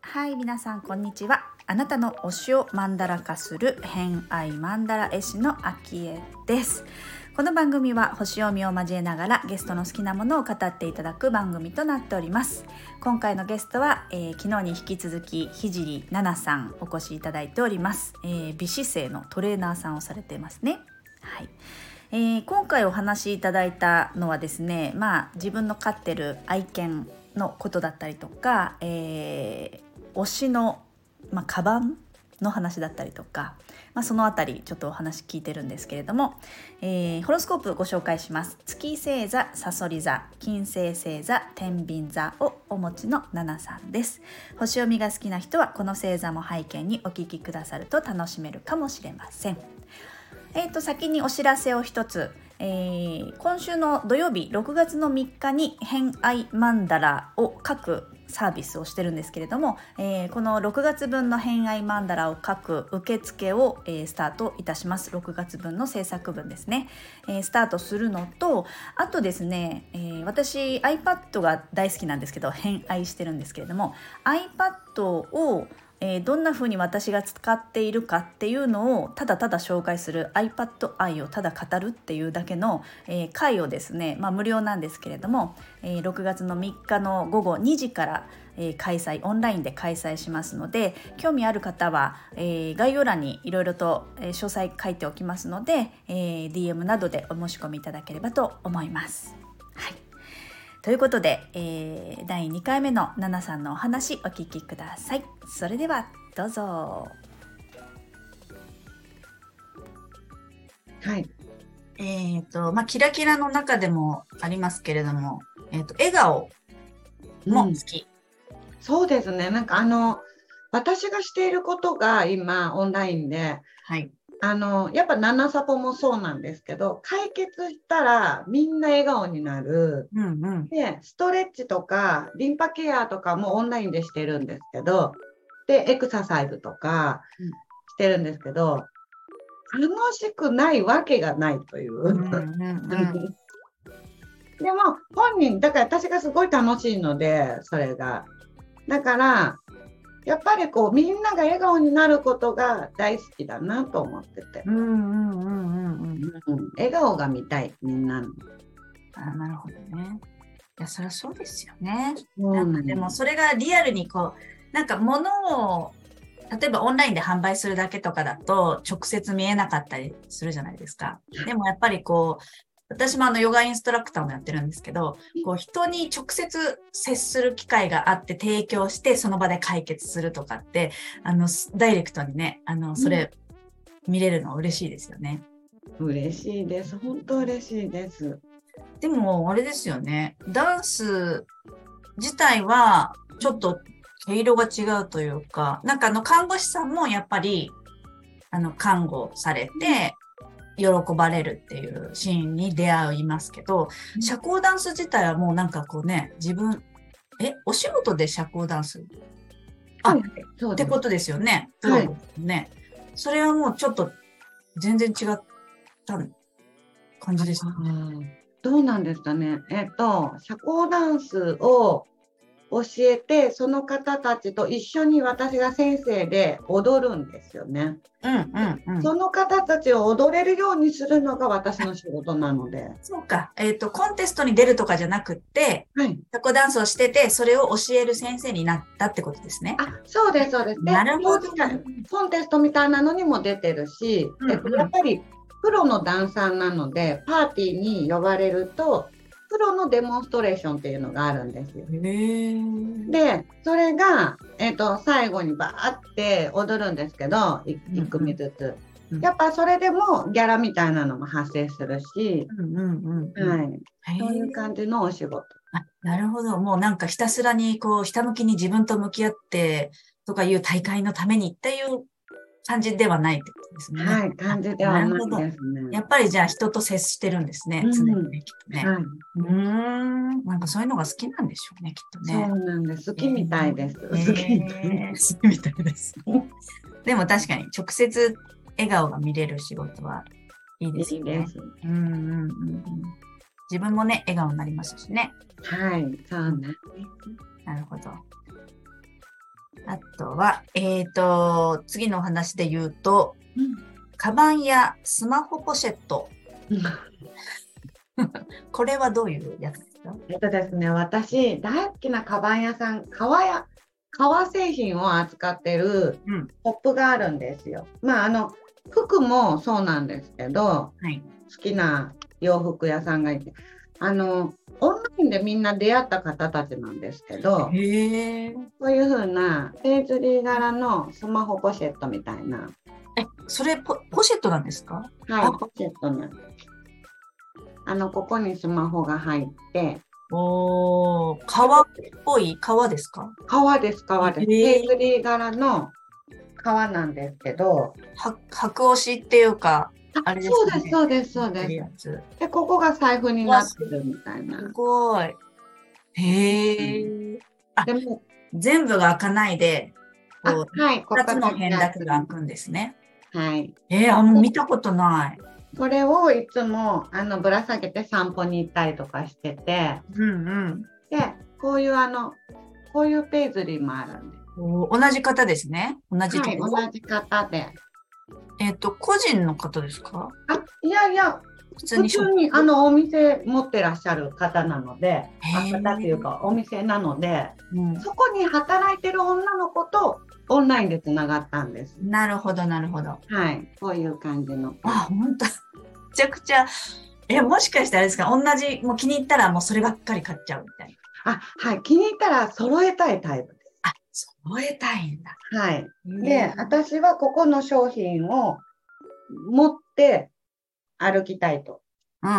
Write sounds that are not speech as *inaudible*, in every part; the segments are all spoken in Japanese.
はい皆さんこんにちは。あなたの推しをマンダラ化する偏愛マンダラ絵師のあきえです。この番組は星読みを交えながらゲストの好きなものを語っていただく番組となっております。今回のゲストは、えー、昨日に引き続きひじりななさんお越しいただいております、えー、美姿勢のトレーナーさんをされてますね。はい。えー、今回お話しいただいたのはですねまあ自分の飼ってる愛犬のことだったりとか、えー、推しの、まあ、カバンの話だったりとか、まあ、その辺りちょっとお話聞いてるんですけれども、えー、ホロスコープご紹介します。月星座さそり座金星星座天秤座をお持ちのナナさんです。星読みが好きな人はこの星座も背景にお聞きくださると楽しめるかもしれません。えーと、先にお知らせを一つ。えー、今週の土曜日6月の3日に偏愛マンダラを書くサービスをしてるんですけれども、えー、この6月分の偏愛マンダラを書く受付を、えー、スタートいたします。6月分の制作分ですね、えー、スタートするのとあとですね、え私 iPad が大好きなんですけど偏愛してるんですけれども iPad をえー、どんな風に私が使っているかっていうのをただただ紹介する iPad 愛をただ語るっていうだけの、えー、会をですね、まあ、無料なんですけれども、えー、6月の3日の午後2時から、え、開催オンラインで開催しますので興味ある方は、え、概要欄にいろいろと、詳細書いておきますので、え、DM などでお申し込みいただければと思います。はいということで、えー、第2回目のナナさんのお話お聞きください。それではどうぞ。はい。えっ、ー、と、まあ、キラキラの中でもありますけれども、えっ、ー、と、笑顔も好き、うん、そうですね。なんかあの、私がしていることが今オンラインで、はい、あのやっぱ7サポもそうなんですけど解決したらみんな笑顔になる、うんうん、でストレッチとかリンパケアとかもオンラインでしてるんですけどでエクササイズとかしてるんですけど、うん、楽しくないわけがないという。うんうんうん。*laughs* でも本人だから私がすごい楽しいのでそれが。だからやっぱりこうみんなが笑顔になることが大好きだなと思ってて。笑顔が見たい、みんなの。あなるほどね。いや、そりゃそうですよね。なんかでもそれがリアルにこう、なんか物を、例えばオンラインで販売するだけとかだと直接見えなかったりするじゃないですか。でもやっぱりこう、私もあのヨガインストラクターもやってるんですけど、こう人に直接接する機会があって提供してその場で解決するとかって、あの、ダイレクトにね、あの、それ見れるの嬉しいですよね。嬉しいです。本当嬉しいです。でも、あれですよね。ダンス自体はちょっと毛色が違うというか、なんかあの看護師さんもやっぱり、あの、看護されて、喜ばれるっていうシーンに出会いますけど、社交ダンス自体はもうなんかこうね、自分、え、お仕事で社交ダンス？あ、はい、ってことですよね。はい。ね。それはもうちょっと全然違った感じですね。どうなんですかね。えっ、と、社交ダンスを教えてその方たちと一緒に私が先生で踊るんですよね。うんうんうん、その方たちを踊れるようにするのが私の仕事なので。そうか。えっ、ー、と、コンテストに出るとかじゃなくって、はい、タコダンスをしてて、それを教える先生になったってことですね。あ、そうです、そうです。なるほど。コンテストみたいなのにも出てるし、うんうん、えっと、やっぱりプロのダンサーなので、パーティーに呼ばれると、プロのデモンストレーションっていうのがあるんですよ。で、それが、えっ、と、最後にバーって踊るんですけど、1組ずつ。やっぱそれでもギャラみたいなのも発生するし、はい。そういう感じのお仕事。あなるほど。もうなんかひたすらにこう、ひたむきに自分と向き合ってとかいう大会のためにっていう感じではないってことですね。はい、感じではないですね。やっぱりじゃあ人と接してるんですね、常にね、きっとね。はい、うん、なんかそういうのが好きなんでしょうね、きっとね。そうなんです。好きみたいです。えー、好きみたいです。好きみたいです。でも確かに直接笑顔が見れる仕事はいいですいいねで。す。うんうんうんうん。自分もね、笑顔になりますしね。はい、そうなんです。なるほど。あとは、えっ、と、次のお話で言うと、カバンやスマホポシェット。これはどういうやつですか？えっとですね、私、大好きなカバン屋さん、革や、革製品を扱ってるうん。ショップがあるんですよ。まあ、あの、服もそうなんですけど、はい。好きな洋服屋さんがいて、あの、オンラインでみんな出会った方たちなんですけど、へえ。こういう風なペイズリー柄のスマホポシェットみたいな、え、それポポシェットなんですか？あはい、ポシェットなんです。あの、ここにスマホが入って、おー、革っぽい革ですか？革です、革です。ペイズリー柄の革なんですけど、は白押しっていうか、あれですそうです。そうです、そういです。で、ここが財布になってるみたいなす。ごい。へえ。でも、全部が開かないで、あこう、はい、ここ二つの辺だけが開くんですね。はい。えー、あ、もう見たことない。これをいつもあのぶら下げて散歩に行ったりとかしてて、うんうん。で、こういうあの、こういうペイズリーもあるんで同じ方ですね。同じはい、同じ方で。えっ、と、個人の方ですか？あ、いやいや、普普通にあのお店持ってらっしゃる方なので、方っていうかお店なので、プ、うんそこに働いてる女の子とオンラインでつながったんです。なるほど、なるほど。はい、こういう感じの。あ、本当めちゃくちゃ、え、もしかしてあれですか？同じ、もう気に入ったらもうそればっかり買っちゃうみたいな。あ、はい、気に入ったら揃えたいタイプ揃えたいんだ。す。はい。で私はここの商品を持って歩きたいと。うん。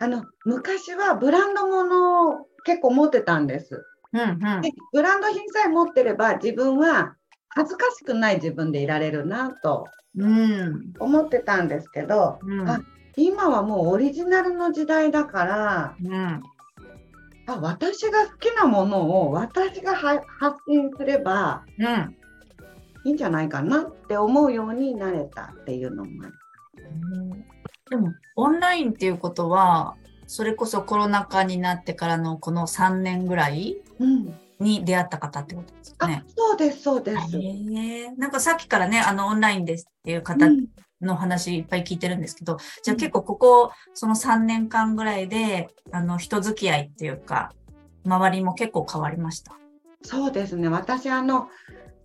あの、昔はブランド物を結構持ってたんです。うんうんで。ブランド品さえ持ってれば自分は恥ずかしくない自分でいられるなとうん。思ってたんですけど、うん。あ今はもうオリジナルの時代だから、うん。あ私が好きなものを私がは発信すればうん。いいんじゃないかなって思うようになれたっていうのもある。でも、オンラインっていうことは、それこそコロナ禍になってからのこの3年ぐらいうん、に出会った方ってことですね。そうですそうです。へえなんかさっきからね、あの、オンラインですっていう方うんの話いっぱい聞いてるんですけど、じゃあ結構ここ、その3年間ぐらいで、あの、人付き合いっていうか、周りも結構変わりました？そうですね私あの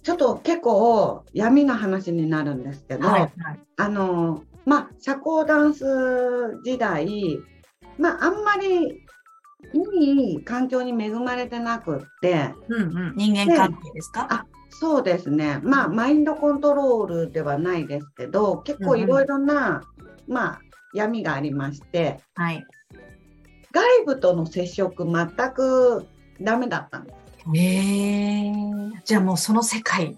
ちょっと結構闇の話になるんですけど、はい。あのまあ社交ダンス時代まああんまりいい環境に恵まれてなくってうんうん。人間関係ですか、あそうですねまあマインドコントロールではないですけど結構いろいろな、まあ闇がありましてはい。外部との接触全くダメだったんです。へえじゃあもうその世界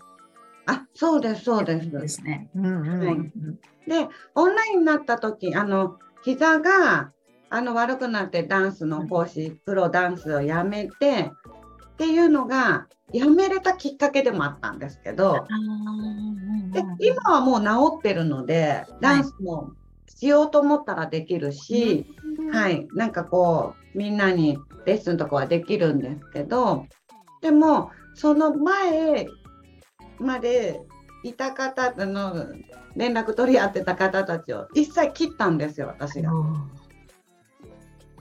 あそうですそうです。ですね。で、オンラインになった時あの膝があの悪くなってダンスの講師、プロダンスをやめてっていうのがやめれたきっかけでもあったんですけど、で今はもう治ってるので、ダンスもしようと思ったらできるし、はい、なんかこうみんなにレッスンとかはできるんですけど、でもその前までいた方の連絡取り合ってた方たちを一切切ったんですよ、私が。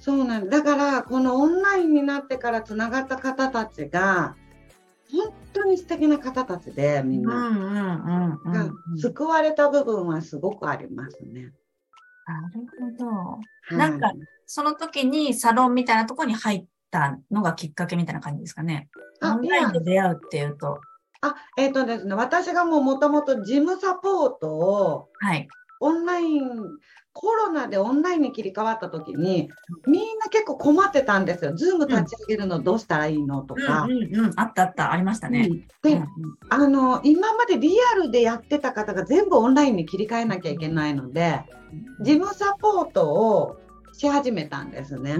そうなんだからこのオンラインになってからつながった方たちが本当に素敵な方たちでみんな、救われた部分はすごくありますね。なるほど。はいなんかその時にサロンみたいなところに入ったのがきっかけみたいな感じですかね。オあンラインで出会うっていうと。あえっ、とですね私がもうもともと事務サポートをはい。オンラインコロナでオンラインに切り替わった時にみんな結構困ってたんですよ。ズーム立ち上げるのどうしたらいいのとか。うんうんうん。あったあった。ありましたね。うんで、あの今までリアルでやってた方が全部オンラインに切り替えなきゃいけないので事務サポートをし始めたんですね。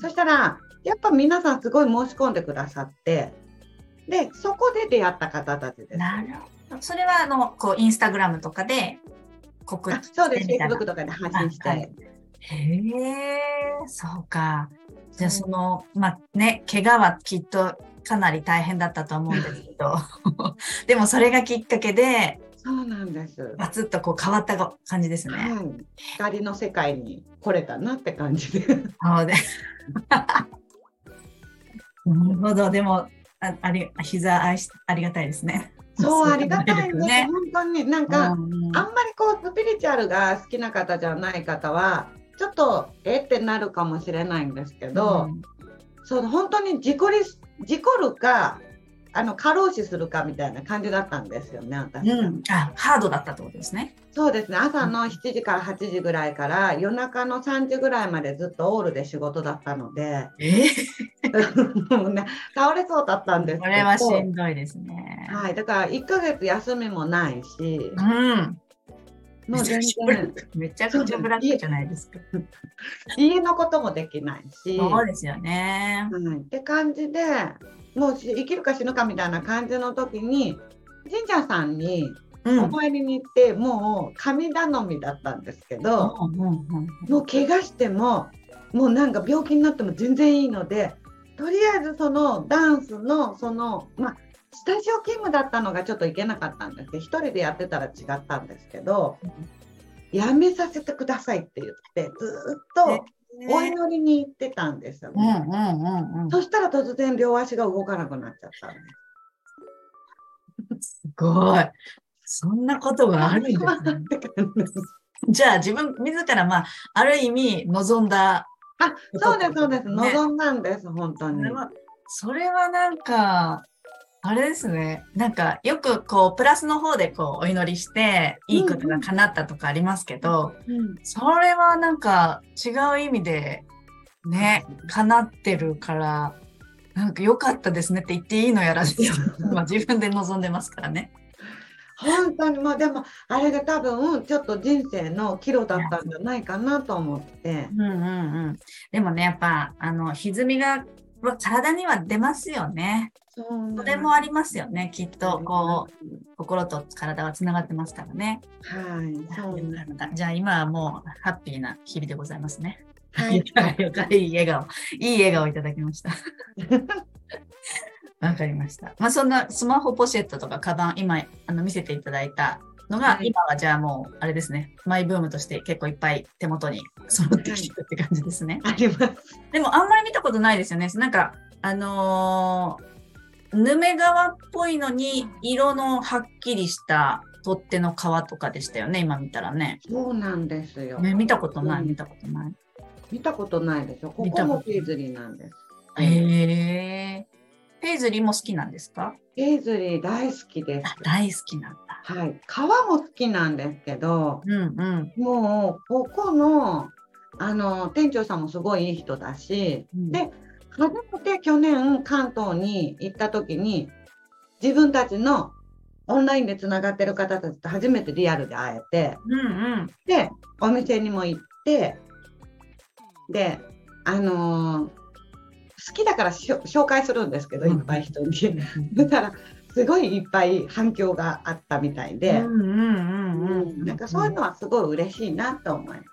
そしたらやっぱ皆さんすごい申し込んでくださってでそこで出会った方たちです。それはあのこうインスタグラムとかで告知そうです、Facebook とかで発信して。いへえ、そうか。じゃあその、まあね、怪我はきっとかなり大変だったと思うんですけど、*laughs* でもそれがきっかけで、そうなんです。バツッとこう変わった感じですね。はい、光の世界に来れたなって感じで。そうです。*laughs* なるほど。でも、ああり膝愛しありがたいですね。そう、ありがたいです。ね。本当になんか、うんうんあんまりこうスピリチュアルが好きな方じゃない方は、ちょっとえってなるかもしれないんですけど、そう本当に事故り事故るかあの過労死するかみたいな感じだったんですよね私、うん、うん。あ、ハードだったってことですね。そうですね。朝の7時から8時ぐらいから夜中の3時ぐらいまでずっとオールで仕事だったので。え？*laughs* もうね倒れそうだったんですけど。これはしんどいですね。はい、だから1ヶ月休みもないし。うん。もう全然。めちゃくちゃブラックじゃないですか。家のこともできないし、そうですよね。はい、って感じでもうし生きるか死ぬかみたいな感じの時に神社さんにうん。お参りに行って、もう神頼みだったんですけど、うんうんうんもう怪我してももうなんか病気になっても全然いいのでとりあえずそのダンスのそのまあスタジオ勤務だったのがちょっといけなかったんですけど一人でやってたら違ったんですけどやめさせてくださいって言ってずーっとお祈りに行ってたんですようんね。うんうんうん。そしたら突然両足が動かなくなっちゃったんです。*laughs* すごい。そんなことがあるんですね。じゃあ自分自らまあある意味望んだ。あ、そうです、そうです。ね望んだんです、本当に。それはなんかあれですね。なんかよくこうプラスの方でこうお祈りしていいことが叶ったとかありますけど、うんそれはなんか違う意味でね叶ってるから。なんか良かったですねって言っていいのやらですよ。*laughs* まあ自分で望んでますからね。本当にもうでもあれが多分ちょっと人生の岐路だったんじゃないかなと思ってうんうんうん。でもね、やっぱ、あの、歪みが、は体には出ますよね。それもありますよね。きっと、こう、心と体はつながってますからね。はいそうじゃあ今はもう、ハッピーな日々でございますね。はいよかったいい笑顔。いい笑顔いただきました。*laughs* わかりました。まあそんなスマホポシェットとかカバン、今あの見せていただいたのが、はい今はじゃあもうあれですね、マイブームとして結構いっぱい手元に揃ってきてるって感じですね。ありますでもあんまり見たことないですよね。なんか、あのー、ヌメ革っぽいのに色のはっきりした取っ手の革とかでしたよね、今見たらね。そうなんですよ、ね見たことない、うん見たことない。見たことないでしょ？ここもペイズリーなんですへえ。ペイズリーも好きなんですか？ペイズリー大好きですあ大好きなんだ。はい皮も好きなんですけどうんうん。もうここのあの店長さんもすごいいい人だし、うんで初めて去年関東に行った時に自分たちのオンラインでつながってる方たちと初めてリアルで会えてうんうん。でお店にも行ってであのー好きだから紹介するんですけど、うんいっぱい人に。だからすごいいっぱい反響があったみたいで。なんかそういうのはすごい嬉しいなと思います。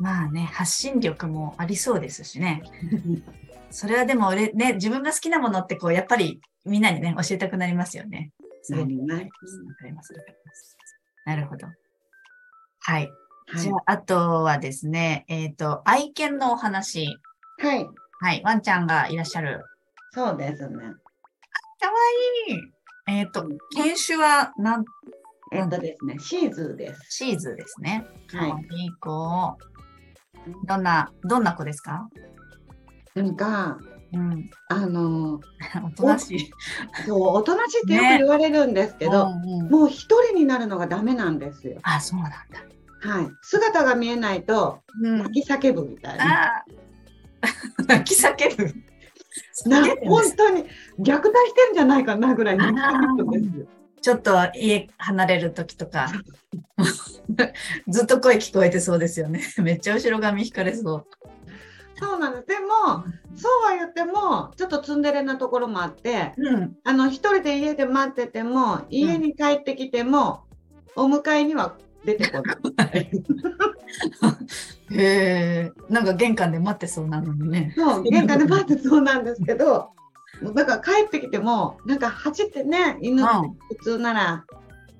まあね、発信力もありそうですしね。*laughs* それはでも俺ね、自分が好きなものってこう、やっぱりみんなにね、教えたくなりますよね。なりますわかります。なるほど。はい。はいじゃあ、あとはですね、えっ、と、愛犬のお話。はい、はい。ワンちゃんがいらっしゃる。そうですね。かわいい。えっ、と、犬種はなん、えっとですね、シーズーです。シーズですね。はいいい子。どんな、どんな子ですか？なんか、うん。あの *laughs* おとなしい。そう、おとなしいってよく言われるんですけど、うんうんもう一人になるのがダメなんですよ。あ、そうなんだ。はい。姿が見えないと、うん泣き叫ぶみたいな。あー *laughs* 泣き叫ぶ。*laughs* な本当に虐待してんじゃないかなぐらい泣き叫ぶんですよ。ちょっと家離れる時とか、ずっと声聞こえてそうですよね。めっちゃ後ろ髪引かれそう。そうなんです。でも、そうは言っても、ちょっとツンデレなところもあって、うん。あの、一人で家で待ってても、家に帰ってきても、お迎えには出てこない。へえ、なんか玄関で待ってそうなのにね。そう、玄関で待ってそうなんですけど、だから帰ってきても、なんか走ってね、犬って普通なら、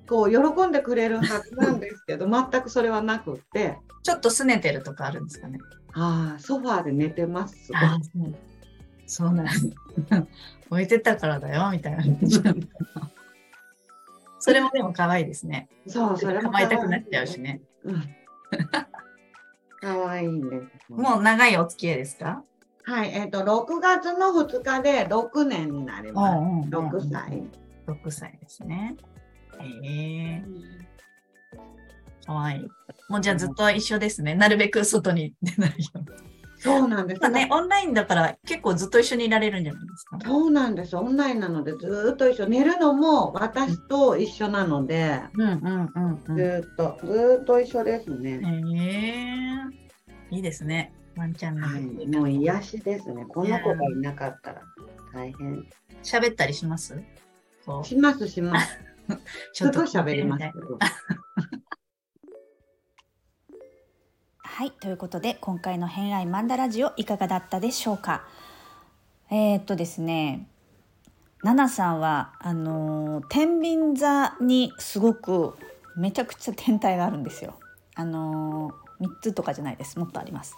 こう喜んでくれるはずなんですけど、全くそれはなくって、ちょっと拗ねてるとかあるんですかね。ああ、ソファーで寝てます。あそうなんです。*laughs* 置いてたからだよみたいな。*laughs* それもでも可愛いですね。そう、それも構えたくなっちゃうしね。うん。*laughs* 可愛いんです。もう長いお付き合いですか？はい、えっ、と、6月の2日で6年になります。うんうんうん6歳。?6 歳ですね。へえ可愛いもうじゃあずっと一緒ですね。なるべく外に出ないように。そうなんです。まあね、オンラインだから結構ずっと一緒にいられるんじゃないですか。そうなんです。オンラインなので、ずーっと一緒。寝るのも私と一緒なので、うんうんうんうん。ずーっと、ずーっと一緒ですね。へえいいですね。ワンちゃんの。はい、もう癒しですね。この子がいなかったら大変。喋ったりします？します、します。*laughs* ちょっと喋りますけど。はい、ということで今回の偏愛マンダラジオいかがだったでしょうか？えー、っとですね、ナナさんはあのー天秤座にすごくめちゃくちゃ天体があるんですよ。あのー、3つとかじゃないです。もっとあります。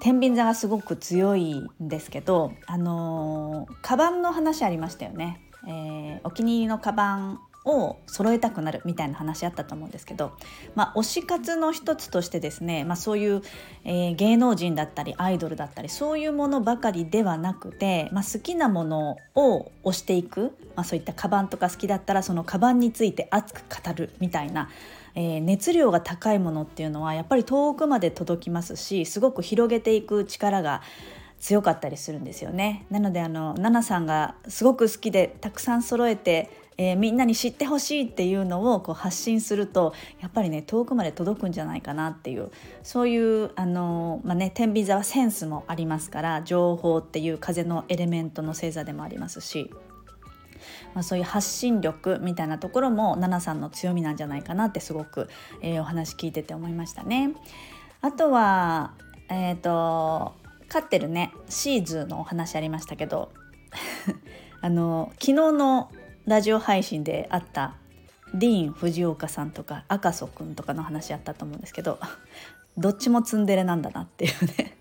天秤座がすごく強いんですけど、あのーカバンの話ありましたよね。えーお気に入りのカバンを揃えたくなるみたいな話あったと思うんですけど、まあ、推し活の一つとしてですね、まあ、そういう、えー芸能人だったりアイドルだったりそういうものばかりではなくて、まあ、好きなものを推していく、まあ、そういったカバンとか好きだったらそのカバンについて熱く語るみたいな、えー熱量が高いものっていうのはやっぱり遠くまで届きますしすごく広げていく力が強かったりするんですよね。なのであのナナさんがすごく好きでたくさん揃えて、えーみんなに知ってほしいっていうのをこう発信するとやっぱりね遠くまで届くんじゃないかなっていうそういうあのまあね天秤座はセンスもありますから情報っていう風のエレメントの星座でもありますし。まあ、そういう発信力みたいなところもナナさんの強みなんじゃないかなってすごく、えーお話聞いてて思いましたね。あとはえっ、と飼ってるねシーズのお話ありましたけど *laughs* あの昨日のラジオ配信であったディーン・藤岡さんとか赤楚くんとかの話あったと思うんですけどどっちもツンデレなんだなっていうね。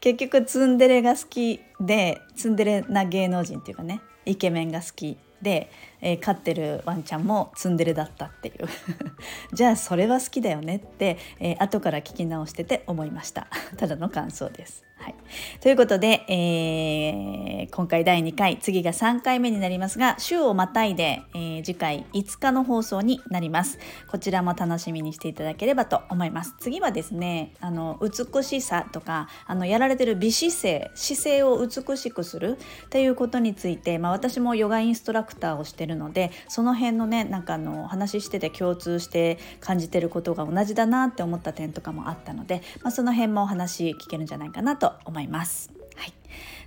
結局ツンデレが好きでツンデレな芸能人っていうかねイケメンが好きで、えー飼ってるワンちゃんもツンデレだったっていう。*laughs* じゃあそれは好きだよねって、えー後から聞き直してて思いました。ただの感想です。はい、ということで、えー今回第2回次が3回目になりますが週をまたいで、えー次回5日の放送になります。こちらも楽しみにしていただければと思います。次はですねあの美しさとかあのやられてる美姿勢姿勢を美しくするっていうことについて、まあ、私もヨガインストラクターをしてるのでその辺のねなんかあの話してて共通して感じてることが同じだなって思った点とかもあったので、まあ、その辺もお話聞けるんじゃないかなと思います。はい、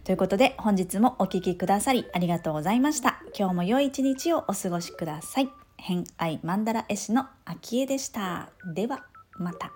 ということで本日もお聴きくださりありがとうございました。今日も良い一日をお過ごしください。偏愛マンダ絵師の秋江でした。ではまた。